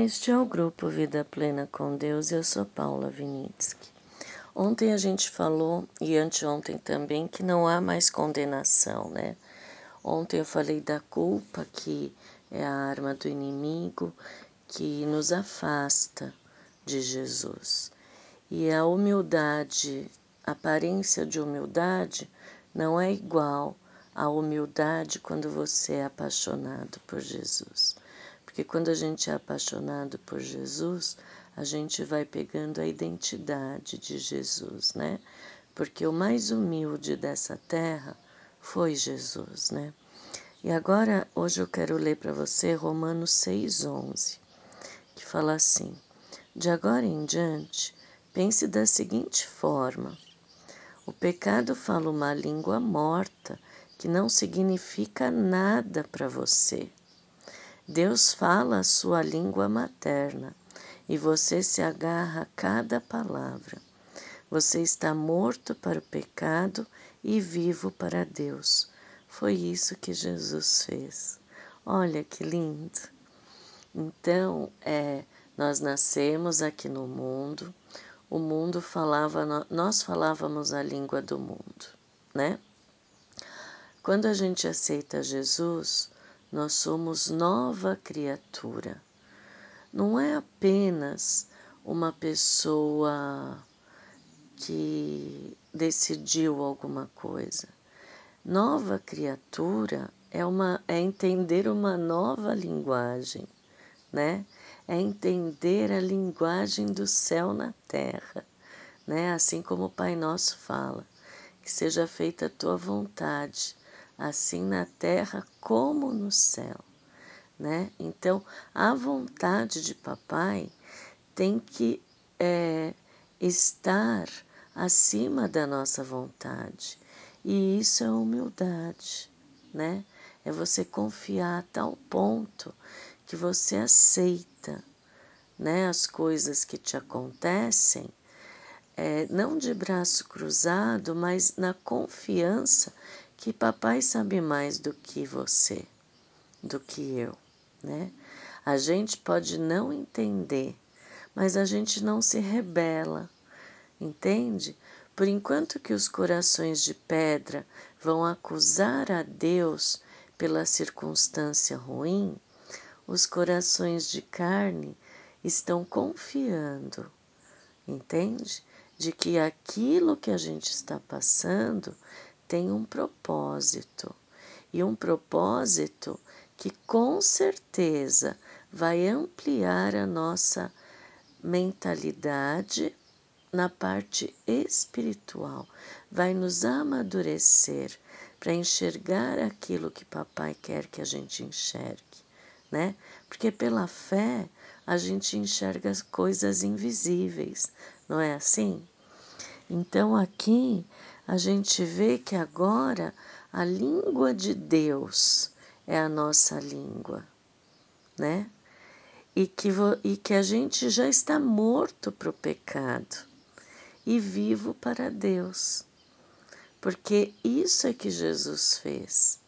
Este é o grupo Vida Plena com Deus. Eu sou Paula Vinitsky. Ontem a gente falou, e anteontem também, que não há mais condenação, né? Ontem eu falei da culpa, que é a arma do inimigo, que nos afasta de Jesus. E a humildade, a aparência de humildade, não é igual à humildade quando você é apaixonado por Jesus. Porque quando a gente é apaixonado por Jesus, a gente vai pegando a identidade de Jesus, né? Porque o mais humilde dessa terra foi Jesus, né? E agora, hoje eu quero ler para você Romanos 6,11, que fala assim: De agora em diante, pense da seguinte forma: o pecado fala uma língua morta que não significa nada para você. Deus fala a sua língua materna e você se agarra a cada palavra. Você está morto para o pecado e vivo para Deus. Foi isso que Jesus fez. Olha que lindo! Então, é, nós nascemos aqui no mundo, o mundo falava, nós falávamos a língua do mundo, né? Quando a gente aceita Jesus, nós somos nova criatura. Não é apenas uma pessoa que decidiu alguma coisa. Nova criatura é, uma, é entender uma nova linguagem, né? É entender a linguagem do céu na terra, né? Assim como o Pai Nosso fala, que seja feita a tua vontade, assim na terra como no céu, né? Então, a vontade de papai tem que é, estar acima da nossa vontade. E isso é humildade, né? É você confiar a tal ponto que você aceita, né, as coisas que te acontecem, é, não de braço cruzado, mas na confiança que papai sabe mais do que você, do que eu, né? A gente pode não entender, mas a gente não se rebela, entende? Por enquanto que os corações de pedra vão acusar a Deus pela circunstância ruim, os corações de carne estão confiando, entende? De que aquilo que a gente está passando tem um propósito. E um propósito que com certeza vai ampliar a nossa mentalidade na parte espiritual, vai nos amadurecer para enxergar aquilo que papai quer que a gente enxergue, né? Porque pela fé a gente enxerga as coisas invisíveis, não é assim? Então aqui a gente vê que agora a língua de Deus é a nossa língua, né? E que, e que a gente já está morto para o pecado e vivo para Deus, porque isso é que Jesus fez.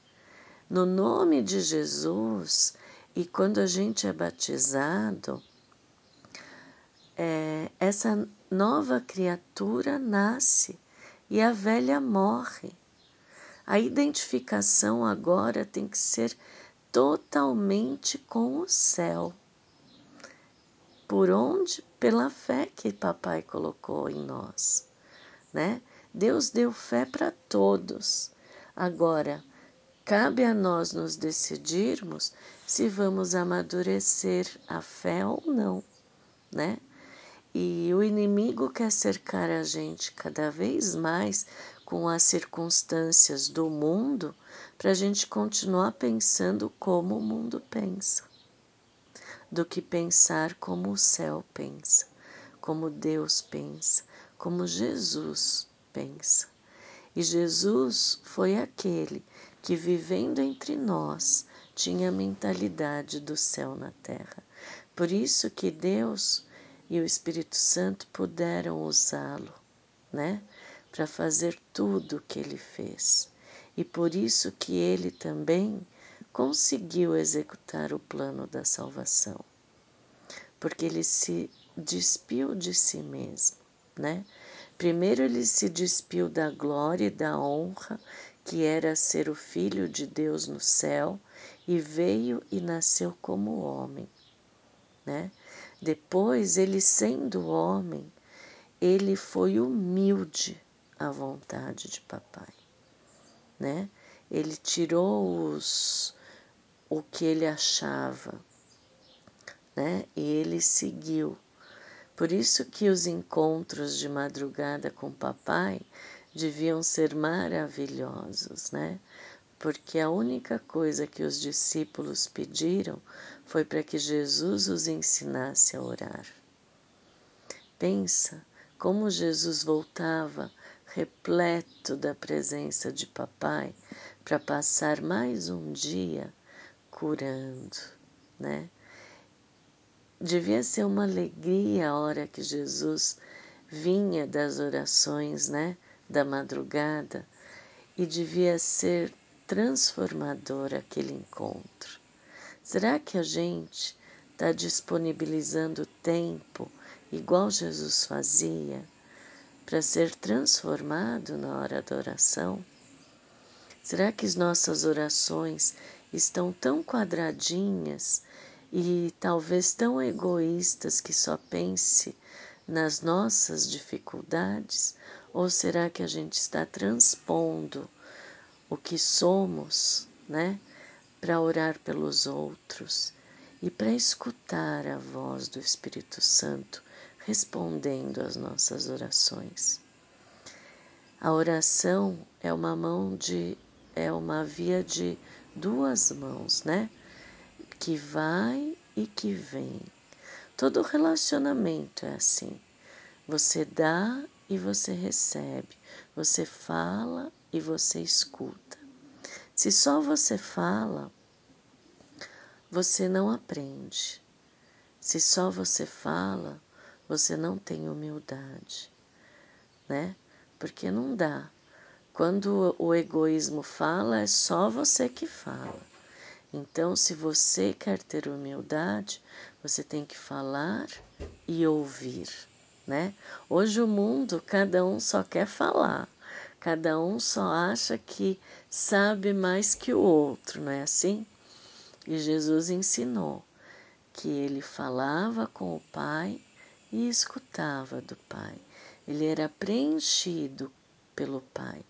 No nome de Jesus, e quando a gente é batizado, é, essa nova criatura nasce e a velha morre. A identificação agora tem que ser totalmente com o céu. Por onde? Pela fé que papai colocou em nós, né? Deus deu fé para todos. Agora, cabe a nós nos decidirmos se vamos amadurecer a fé ou não, né? E o inimigo quer cercar a gente cada vez mais com as circunstâncias do mundo para a gente continuar pensando como o mundo pensa, do que pensar como o céu pensa, como Deus pensa, como Jesus pensa. E Jesus foi aquele que, vivendo entre nós, tinha a mentalidade do céu na terra. Por isso que Deus e o Espírito Santo puderam usá-lo, né, para fazer tudo o que ele fez. E por isso que ele também conseguiu executar o plano da salvação. porque ele se despiu de si mesmo, né? Primeiro ele se despiu da glória e da honra que era ser o filho de Deus no céu e veio e nasceu como homem, né? Depois ele sendo homem, ele foi humilde à vontade de papai, né? Ele tirou os o que ele achava, né? E ele seguiu. Por isso que os encontros de madrugada com papai deviam ser maravilhosos, né? Porque a única coisa que os discípulos pediram foi para que Jesus os ensinasse a orar. Pensa como Jesus voltava repleto da presença de papai para passar mais um dia curando, né? Devia ser uma alegria a hora que Jesus vinha das orações, né, da madrugada, e devia ser transformador aquele encontro. Será que a gente está disponibilizando tempo, igual Jesus fazia, para ser transformado na hora da oração? Será que as nossas orações estão tão quadradinhas e talvez tão egoístas que só pense nas nossas dificuldades? Ou será que a gente está transpondo o que somos, né, para orar pelos outros e para escutar a voz do Espírito Santo respondendo às nossas orações? A oração é uma mão de é uma via de duas mãos, né? Que vai e que vem. Todo relacionamento é assim. Você dá e você recebe. Você fala e você escuta. Se só você fala, você não aprende. Se só você fala, você não tem humildade, né? Porque não dá. Quando o egoísmo fala, é só você que fala. Então, se você quer ter humildade, você tem que falar e ouvir, né? Hoje o mundo, cada um só quer falar. Cada um só acha que sabe mais que o outro, não é assim? E Jesus ensinou que ele falava com o Pai e escutava do Pai. Ele era preenchido pelo Pai.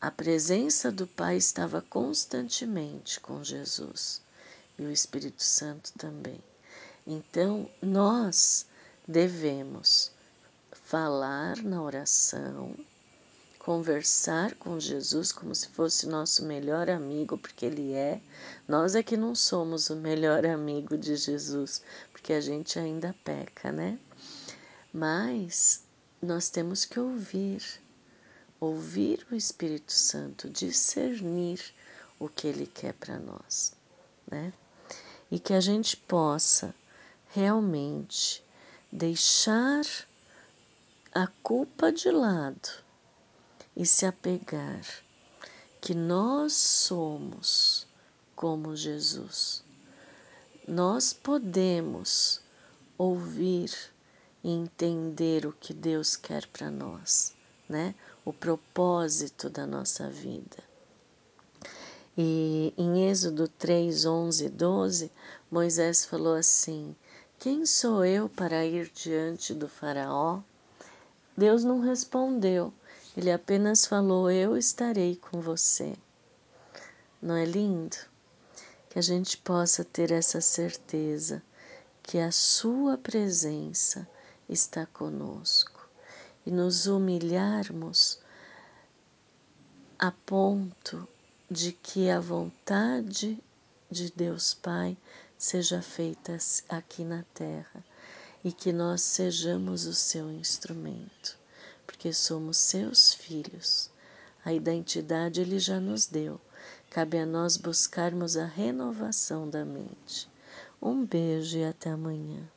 A presença do Pai estava constantemente com Jesus e o Espírito Santo também. Então, nós devemos falar na oração, conversar com Jesus como se fosse nosso melhor amigo, porque Ele é. Nós é que não somos o melhor amigo de Jesus, porque a gente ainda peca, né? Mas nós temos que ouvir ouvir o Espírito Santo, discernir o que ele quer para nós, né? E que a gente possa realmente deixar a culpa de lado e se apegar que nós somos como Jesus. Nós podemos ouvir e entender o que Deus quer para nós, né? o propósito da nossa vida. E em Êxodo 3, 11 e 12, Moisés falou assim: Quem sou eu para ir diante do Faraó? Deus não respondeu, ele apenas falou: Eu estarei com você. Não é lindo? Que a gente possa ter essa certeza que a Sua presença está conosco e nos humilharmos a ponto de que a vontade de Deus Pai seja feita aqui na terra e que nós sejamos o seu instrumento, porque somos seus filhos. A identidade ele já nos deu. Cabe a nós buscarmos a renovação da mente. Um beijo e até amanhã.